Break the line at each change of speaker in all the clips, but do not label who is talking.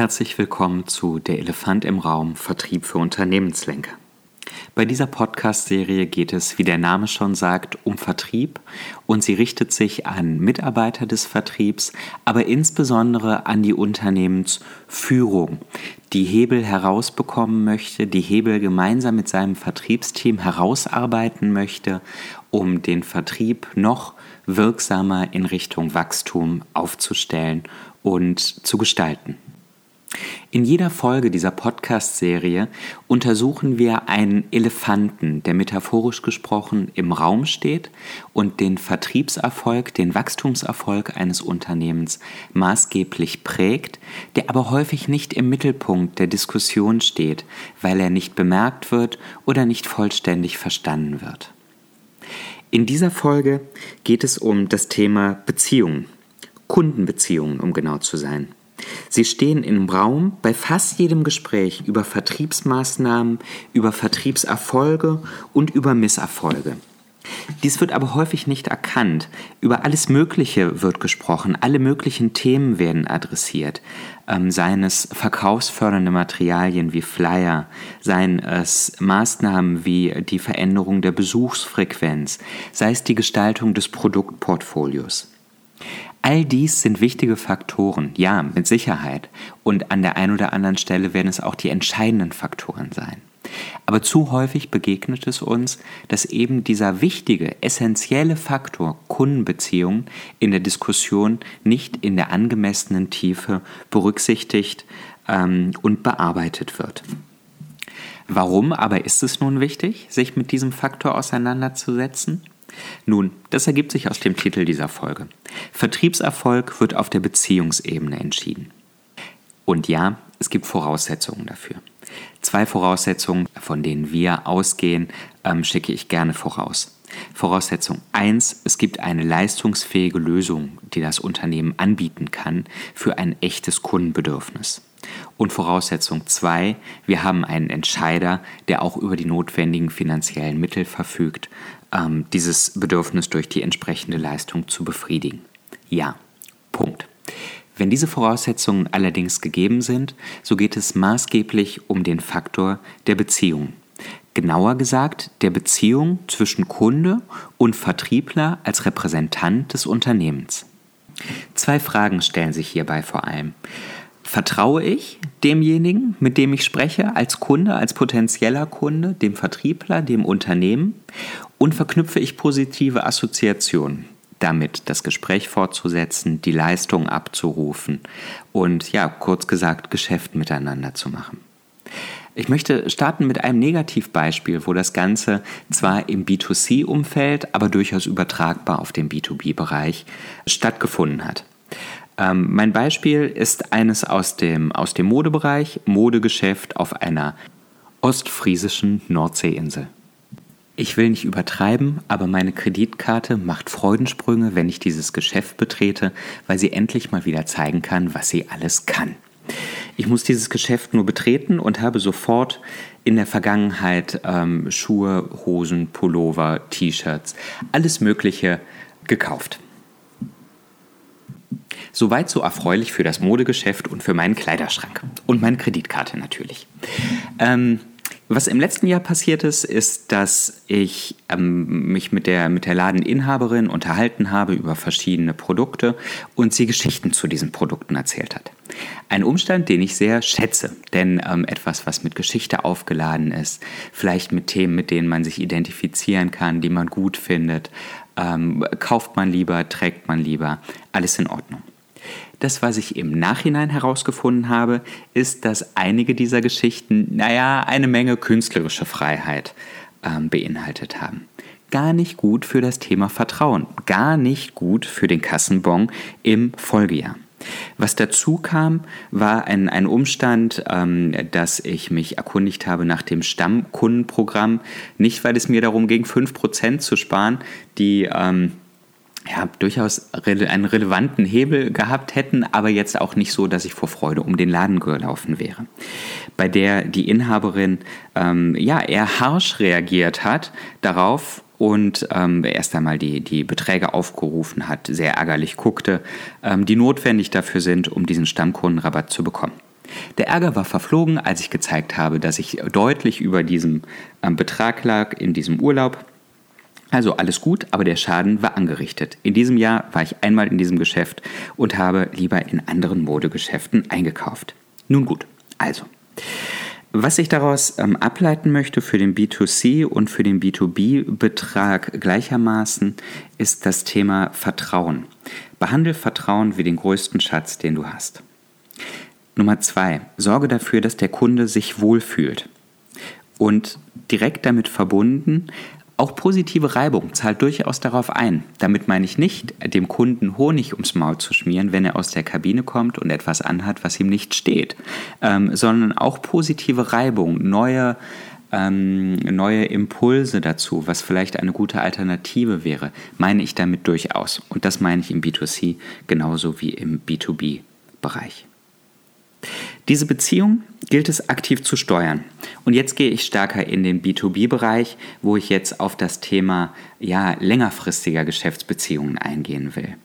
Herzlich willkommen zu Der Elefant im Raum Vertrieb für Unternehmenslenker. Bei dieser Podcast-Serie geht es, wie der Name schon sagt, um Vertrieb und sie richtet sich an Mitarbeiter des Vertriebs, aber insbesondere an die Unternehmensführung, die Hebel herausbekommen möchte, die Hebel gemeinsam mit seinem Vertriebsteam herausarbeiten möchte, um den Vertrieb noch wirksamer in Richtung Wachstum aufzustellen und zu gestalten. In jeder Folge dieser Podcast-Serie untersuchen wir einen Elefanten, der metaphorisch gesprochen im Raum steht und den Vertriebserfolg, den Wachstumserfolg eines Unternehmens maßgeblich prägt, der aber häufig nicht im Mittelpunkt der Diskussion steht, weil er nicht bemerkt wird oder nicht vollständig verstanden wird. In dieser Folge geht es um das Thema Beziehungen, Kundenbeziehungen, um genau zu sein. Sie stehen im Raum bei fast jedem Gespräch über Vertriebsmaßnahmen, über Vertriebserfolge und über Misserfolge. Dies wird aber häufig nicht erkannt. Über alles Mögliche wird gesprochen, alle möglichen Themen werden adressiert. Ähm, seien es verkaufsfördernde Materialien wie Flyer, seien es Maßnahmen wie die Veränderung der Besuchsfrequenz, sei es die Gestaltung des Produktportfolios. All dies sind wichtige Faktoren, ja, mit Sicherheit. Und an der einen oder anderen Stelle werden es auch die entscheidenden Faktoren sein. Aber zu häufig begegnet es uns, dass eben dieser wichtige, essentielle Faktor Kundenbeziehungen in der Diskussion nicht in der angemessenen Tiefe berücksichtigt ähm, und bearbeitet wird. Warum aber ist es nun wichtig, sich mit diesem Faktor auseinanderzusetzen? Nun, das ergibt sich aus dem Titel dieser Folge. Vertriebserfolg wird auf der Beziehungsebene entschieden. Und ja, es gibt Voraussetzungen dafür. Zwei Voraussetzungen, von denen wir ausgehen, ähm, schicke ich gerne voraus. Voraussetzung 1, es gibt eine leistungsfähige Lösung, die das Unternehmen anbieten kann für ein echtes Kundenbedürfnis. Und Voraussetzung 2, wir haben einen Entscheider, der auch über die notwendigen finanziellen Mittel verfügt, ähm, dieses Bedürfnis durch die entsprechende Leistung zu befriedigen. Ja, Punkt. Wenn diese Voraussetzungen allerdings gegeben sind, so geht es maßgeblich um den Faktor der Beziehung. Genauer gesagt, der Beziehung zwischen Kunde und Vertriebler als Repräsentant des Unternehmens. Zwei Fragen stellen sich hierbei vor allem. Vertraue ich demjenigen, mit dem ich spreche, als Kunde, als potenzieller Kunde, dem Vertriebler, dem Unternehmen? Und verknüpfe ich positive Assoziationen damit, das Gespräch fortzusetzen, die Leistung abzurufen und ja, kurz gesagt, Geschäft miteinander zu machen? Ich möchte starten mit einem Negativbeispiel, wo das Ganze zwar im B2C-Umfeld, aber durchaus übertragbar auf den B2B-Bereich stattgefunden hat. Ähm, mein Beispiel ist eines aus dem, aus dem Modebereich, Modegeschäft auf einer ostfriesischen Nordseeinsel. Ich will nicht übertreiben, aber meine Kreditkarte macht Freudensprünge, wenn ich dieses Geschäft betrete, weil sie endlich mal wieder zeigen kann, was sie alles kann. Ich muss dieses Geschäft nur betreten und habe sofort in der Vergangenheit ähm, Schuhe, Hosen, Pullover, T-Shirts, alles Mögliche gekauft. Soweit so erfreulich für das Modegeschäft und für meinen Kleiderschrank. Und meine Kreditkarte natürlich. Ähm, was im letzten Jahr passiert ist, ist, dass ich ähm, mich mit der, mit der Ladeninhaberin unterhalten habe über verschiedene Produkte und sie Geschichten zu diesen Produkten erzählt hat. Ein Umstand, den ich sehr schätze, denn ähm, etwas, was mit Geschichte aufgeladen ist, vielleicht mit Themen, mit denen man sich identifizieren kann, die man gut findet, ähm, kauft man lieber, trägt man lieber, alles in Ordnung. Das, was ich im Nachhinein herausgefunden habe, ist, dass einige dieser Geschichten, naja, eine Menge künstlerische Freiheit ähm, beinhaltet haben. Gar nicht gut für das Thema Vertrauen, gar nicht gut für den Kassenbon im Folgejahr. Was dazu kam, war ein, ein Umstand, ähm, dass ich mich erkundigt habe nach dem Stammkundenprogramm. Nicht, weil es mir darum ging, 5% zu sparen, die ähm, ja, durchaus einen relevanten Hebel gehabt hätten, aber jetzt auch nicht so, dass ich vor Freude um den Laden gelaufen wäre. Bei der die Inhaberin ähm, ja eher harsch reagiert hat darauf und ähm, erst einmal die, die Beträge aufgerufen hat, sehr ärgerlich guckte, ähm, die notwendig dafür sind, um diesen Stammkundenrabatt zu bekommen. Der Ärger war verflogen, als ich gezeigt habe, dass ich deutlich über diesem ähm, Betrag lag in diesem Urlaub. Also alles gut, aber der Schaden war angerichtet. In diesem Jahr war ich einmal in diesem Geschäft und habe lieber in anderen Modegeschäften eingekauft. Nun gut, also. Was ich daraus ähm, ableiten möchte für den B2C und für den B2B-Betrag gleichermaßen, ist das Thema Vertrauen. Behandle Vertrauen wie den größten Schatz, den du hast. Nummer zwei, sorge dafür, dass der Kunde sich wohlfühlt. Und direkt damit verbunden, auch positive Reibung zahlt durchaus darauf ein. Damit meine ich nicht, dem Kunden Honig ums Maul zu schmieren, wenn er aus der Kabine kommt und etwas anhat, was ihm nicht steht, ähm, sondern auch positive Reibung, neue, ähm, neue Impulse dazu, was vielleicht eine gute Alternative wäre, meine ich damit durchaus. Und das meine ich im B2C genauso wie im B2B-Bereich. Diese Beziehung gilt es aktiv zu steuern. Und jetzt gehe ich stärker in den B2B-Bereich, wo ich jetzt auf das Thema ja, längerfristiger Geschäftsbeziehungen eingehen will.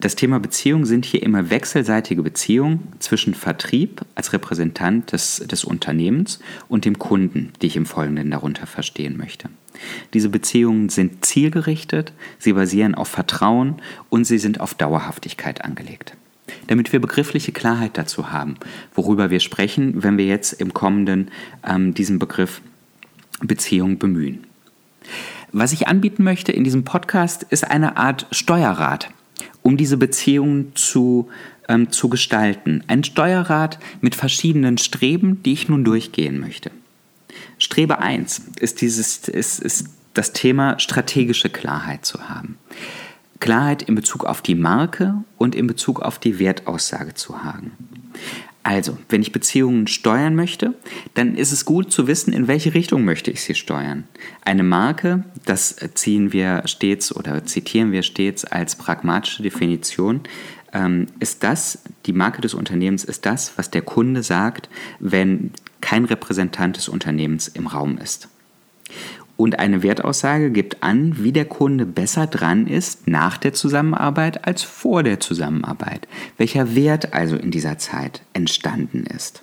Das Thema Beziehungen sind hier immer wechselseitige Beziehungen zwischen Vertrieb als Repräsentant des, des Unternehmens und dem Kunden, die ich im Folgenden darunter verstehen möchte. Diese Beziehungen sind zielgerichtet, sie basieren auf Vertrauen und sie sind auf Dauerhaftigkeit angelegt damit wir begriffliche Klarheit dazu haben, worüber wir sprechen, wenn wir jetzt im kommenden ähm, diesen Begriff Beziehung bemühen. Was ich anbieten möchte in diesem Podcast ist eine Art Steuerrat, um diese Beziehungen zu, ähm, zu gestalten. Ein Steuerrat mit verschiedenen Streben, die ich nun durchgehen möchte. Strebe 1 ist, dieses, ist, ist das Thema strategische Klarheit zu haben. Klarheit in Bezug auf die Marke und in Bezug auf die Wertaussage zu haben. Also, wenn ich Beziehungen steuern möchte, dann ist es gut zu wissen, in welche Richtung möchte ich sie steuern. Eine Marke, das ziehen wir stets oder zitieren wir stets als pragmatische Definition, ähm, ist das, die Marke des Unternehmens ist das, was der Kunde sagt, wenn kein Repräsentant des Unternehmens im Raum ist. Und eine Wertaussage gibt an, wie der Kunde besser dran ist nach der Zusammenarbeit als vor der Zusammenarbeit. Welcher Wert also in dieser Zeit entstanden ist.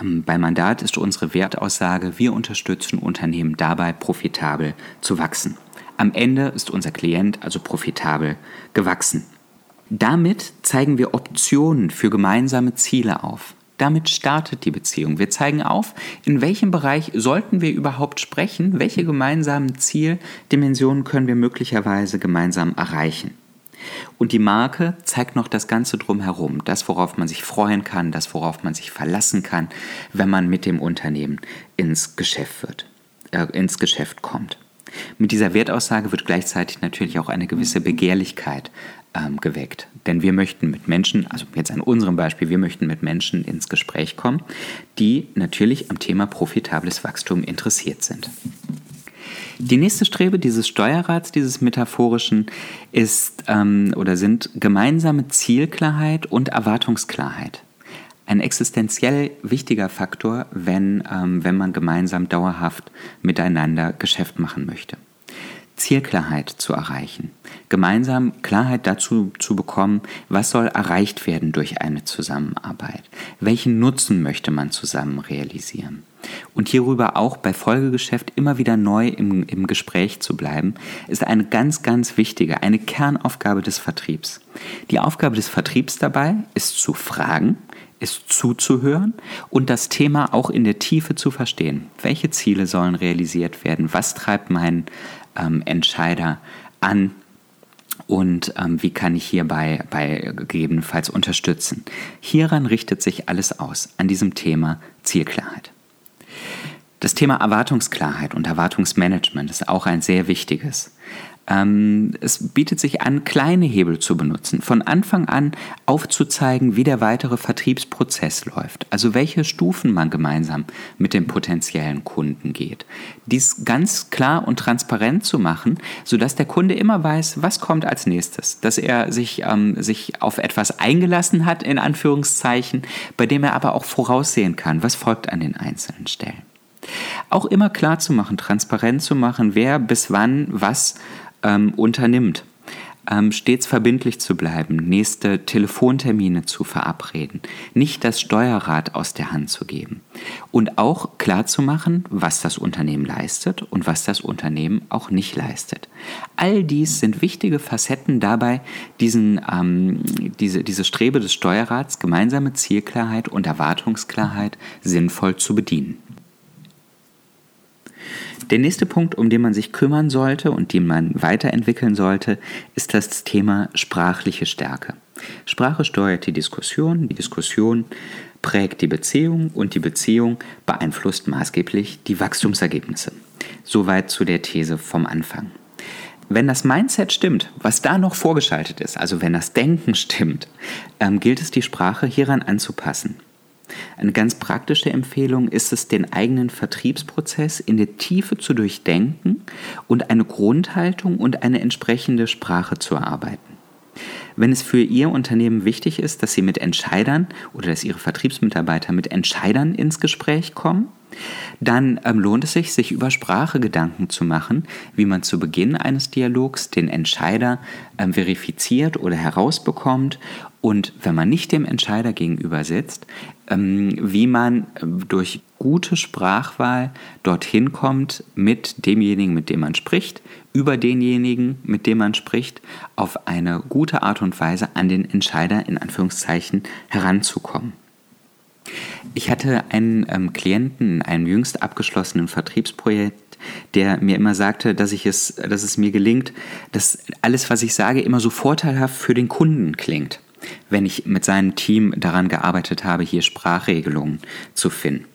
Ähm, bei Mandat ist unsere Wertaussage, wir unterstützen Unternehmen dabei, profitabel zu wachsen. Am Ende ist unser Klient also profitabel gewachsen. Damit zeigen wir Optionen für gemeinsame Ziele auf. Damit startet die Beziehung. Wir zeigen auf, in welchem Bereich sollten wir überhaupt sprechen, welche gemeinsamen Zieldimensionen können wir möglicherweise gemeinsam erreichen. Und die Marke zeigt noch das Ganze drumherum, das, worauf man sich freuen kann, das, worauf man sich verlassen kann, wenn man mit dem Unternehmen ins Geschäft wird, äh, ins Geschäft kommt. Mit dieser Wertaussage wird gleichzeitig natürlich auch eine gewisse Begehrlichkeit ähm, geweckt. Denn wir möchten mit Menschen, also jetzt an unserem Beispiel, wir möchten mit Menschen ins Gespräch kommen, die natürlich am Thema profitables Wachstum interessiert sind. Die nächste Strebe dieses Steuerrats, dieses metaphorischen, ist ähm, oder sind gemeinsame Zielklarheit und Erwartungsklarheit. Ein existenziell wichtiger Faktor, wenn, ähm, wenn man gemeinsam dauerhaft miteinander Geschäft machen möchte. Zielklarheit zu erreichen, gemeinsam Klarheit dazu zu bekommen, was soll erreicht werden durch eine Zusammenarbeit, welchen Nutzen möchte man zusammen realisieren. Und hierüber auch bei Folgegeschäft immer wieder neu im, im Gespräch zu bleiben, ist eine ganz, ganz wichtige, eine Kernaufgabe des Vertriebs. Die Aufgabe des Vertriebs dabei ist zu fragen, ist zuzuhören und das Thema auch in der Tiefe zu verstehen. Welche Ziele sollen realisiert werden? Was treibt meinen ähm, Entscheider an? Und ähm, wie kann ich hierbei bei gegebenenfalls unterstützen? Hieran richtet sich alles aus, an diesem Thema Zielklarheit. Das Thema Erwartungsklarheit und Erwartungsmanagement ist auch ein sehr wichtiges. Ähm, es bietet sich an, kleine Hebel zu benutzen, von Anfang an aufzuzeigen, wie der weitere Vertriebsprozess läuft, also welche Stufen man gemeinsam mit dem potenziellen Kunden geht. Dies ganz klar und transparent zu machen, sodass der Kunde immer weiß, was kommt als nächstes, dass er sich, ähm, sich auf etwas eingelassen hat, in Anführungszeichen, bei dem er aber auch voraussehen kann, was folgt an den einzelnen Stellen. Auch immer klar zu machen, transparent zu machen, wer bis wann was ähm, unternimmt. ähm, stets verbindlich zu bleiben, nächste Telefontermine zu verabreden, nicht das Steuerrad aus der Hand zu geben und auch klar zu machen, was das Unternehmen leistet und was das Unternehmen auch nicht leistet. All dies sind wichtige Facetten dabei, diesen, ähm, diese, diese Strebe des Steuerrats, gemeinsame Zielklarheit und Erwartungsklarheit sinnvoll zu bedienen. Der nächste Punkt, um den man sich kümmern sollte und den man weiterentwickeln sollte, ist das Thema sprachliche Stärke. Sprache steuert die Diskussion, die Diskussion prägt die Beziehung und die Beziehung beeinflusst maßgeblich die Wachstumsergebnisse. Soweit zu der These vom Anfang. Wenn das Mindset stimmt, was da noch vorgeschaltet ist, also wenn das Denken stimmt, ähm, gilt es, die Sprache hieran anzupassen. Eine ganz praktische Empfehlung ist es, den eigenen Vertriebsprozess in der Tiefe zu durchdenken und eine Grundhaltung und eine entsprechende Sprache zu erarbeiten. Wenn es für Ihr Unternehmen wichtig ist, dass Sie mit Entscheidern oder dass Ihre Vertriebsmitarbeiter mit Entscheidern ins Gespräch kommen, dann ähm, lohnt es sich, sich über Sprache Gedanken zu machen, wie man zu Beginn eines Dialogs den Entscheider ähm, verifiziert oder herausbekommt und wenn man nicht dem Entscheider gegenüber sitzt, wie man ähm, durch gute Sprachwahl dorthin kommt mit demjenigen, mit dem man spricht, über denjenigen, mit dem man spricht, auf eine gute Art und Weise an den Entscheider in Anführungszeichen heranzukommen. Ich hatte einen ähm, Klienten in einem jüngst abgeschlossenen Vertriebsprojekt, der mir immer sagte, dass, ich es, dass es mir gelingt, dass alles, was ich sage, immer so vorteilhaft für den Kunden klingt, wenn ich mit seinem Team daran gearbeitet habe, hier Sprachregelungen zu finden.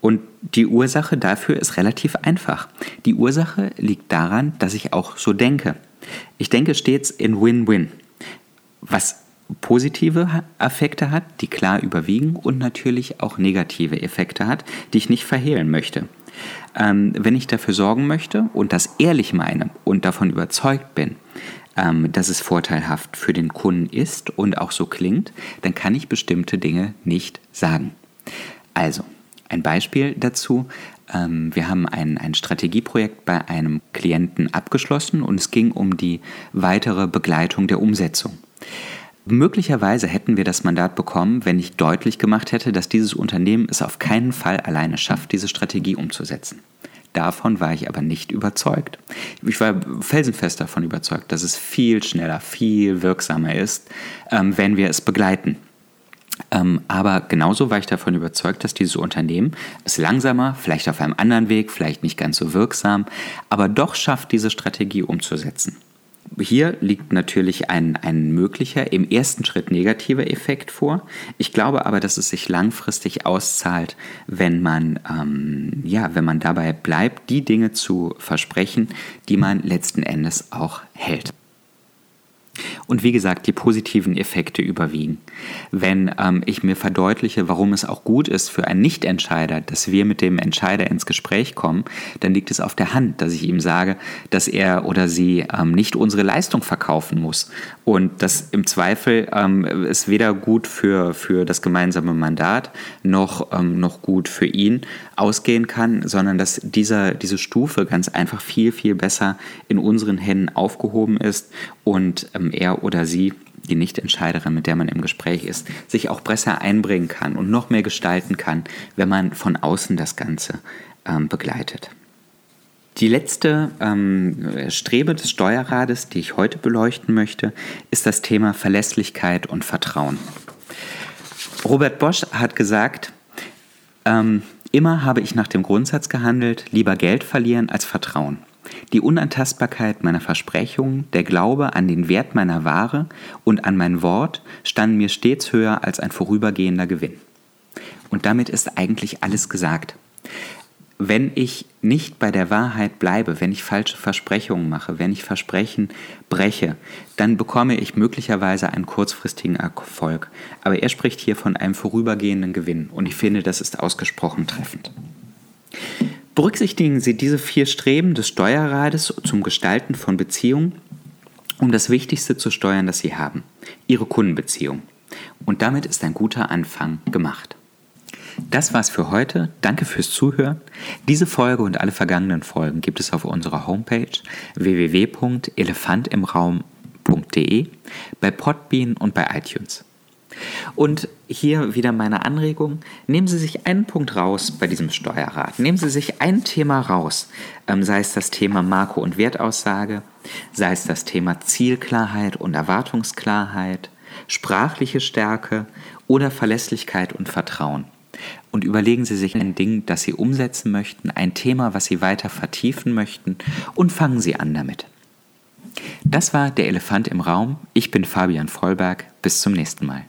Und die Ursache dafür ist relativ einfach. Die Ursache liegt daran, dass ich auch so denke. Ich denke stets in Win-Win. Was positive Effekte hat, die klar überwiegen und natürlich auch negative Effekte hat, die ich nicht verhehlen möchte. Ähm, wenn ich dafür sorgen möchte und das ehrlich meine und davon überzeugt bin, ähm, dass es vorteilhaft für den Kunden ist und auch so klingt, dann kann ich bestimmte Dinge nicht sagen. Also, ein Beispiel dazu. Ähm, wir haben ein, ein Strategieprojekt bei einem Klienten abgeschlossen und es ging um die weitere Begleitung der Umsetzung. Möglicherweise hätten wir das Mandat bekommen, wenn ich deutlich gemacht hätte, dass dieses Unternehmen es auf keinen Fall alleine schafft, diese Strategie umzusetzen. Davon war ich aber nicht überzeugt. Ich war felsenfest davon überzeugt, dass es viel schneller, viel wirksamer ist, ähm, wenn wir es begleiten. Ähm, aber genauso war ich davon überzeugt, dass dieses Unternehmen es langsamer, vielleicht auf einem anderen Weg, vielleicht nicht ganz so wirksam, aber doch schafft, diese Strategie umzusetzen. Hier liegt natürlich ein, ein möglicher, im ersten Schritt negativer Effekt vor. Ich glaube aber, dass es sich langfristig auszahlt, wenn man, ähm, ja, wenn man dabei bleibt, die Dinge zu versprechen, die man letzten Endes auch hält. Und wie gesagt, die positiven Effekte überwiegen. Wenn ähm, ich mir verdeutliche, warum es auch gut ist für einen Nichtentscheider, dass wir mit dem Entscheider ins Gespräch kommen, dann liegt es auf der Hand, dass ich ihm sage, dass er oder sie ähm, nicht unsere Leistung verkaufen muss. Und dass im Zweifel ähm, es weder gut für, für das gemeinsame Mandat noch, ähm, noch gut für ihn ausgehen kann, sondern dass dieser, diese Stufe ganz einfach viel, viel besser in unseren Händen aufgehoben ist und ähm, er oder sie, die Nichtentscheiderin, mit der man im Gespräch ist, sich auch besser einbringen kann und noch mehr gestalten kann, wenn man von außen das Ganze ähm, begleitet. Die letzte ähm, Strebe des Steuerrades, die ich heute beleuchten möchte, ist das Thema Verlässlichkeit und Vertrauen. Robert Bosch hat gesagt, ähm, immer habe ich nach dem Grundsatz gehandelt, lieber Geld verlieren als Vertrauen. Die Unantastbarkeit meiner Versprechungen, der Glaube an den Wert meiner Ware und an mein Wort standen mir stets höher als ein vorübergehender Gewinn. Und damit ist eigentlich alles gesagt. Wenn ich nicht bei der Wahrheit bleibe, wenn ich falsche Versprechungen mache, wenn ich Versprechen breche, dann bekomme ich möglicherweise einen kurzfristigen Erfolg. Aber er spricht hier von einem vorübergehenden Gewinn und ich finde, das ist ausgesprochen treffend. Berücksichtigen Sie diese vier Streben des Steuerrades zum Gestalten von Beziehungen, um das Wichtigste zu steuern, das Sie haben, Ihre Kundenbeziehung. Und damit ist ein guter Anfang gemacht. Das war's für heute. Danke fürs Zuhören. Diese Folge und alle vergangenen Folgen gibt es auf unserer Homepage www.elefantimraum.com www.steuerrat.de, bei Podbean und bei iTunes. Und hier wieder meine Anregung. Nehmen Sie sich einen Punkt raus bei diesem Steuerrat. Nehmen Sie sich ein Thema raus, ähm, sei es das Thema Marco- und Wertaussage, sei es das Thema Zielklarheit und Erwartungsklarheit, sprachliche Stärke oder Verlässlichkeit und Vertrauen. Und überlegen Sie sich ein Ding, das Sie umsetzen möchten, ein Thema, was Sie weiter vertiefen möchten und fangen Sie an damit. Das war der Elefant im Raum. Ich bin Fabian Vollberg. Bis zum nächsten Mal.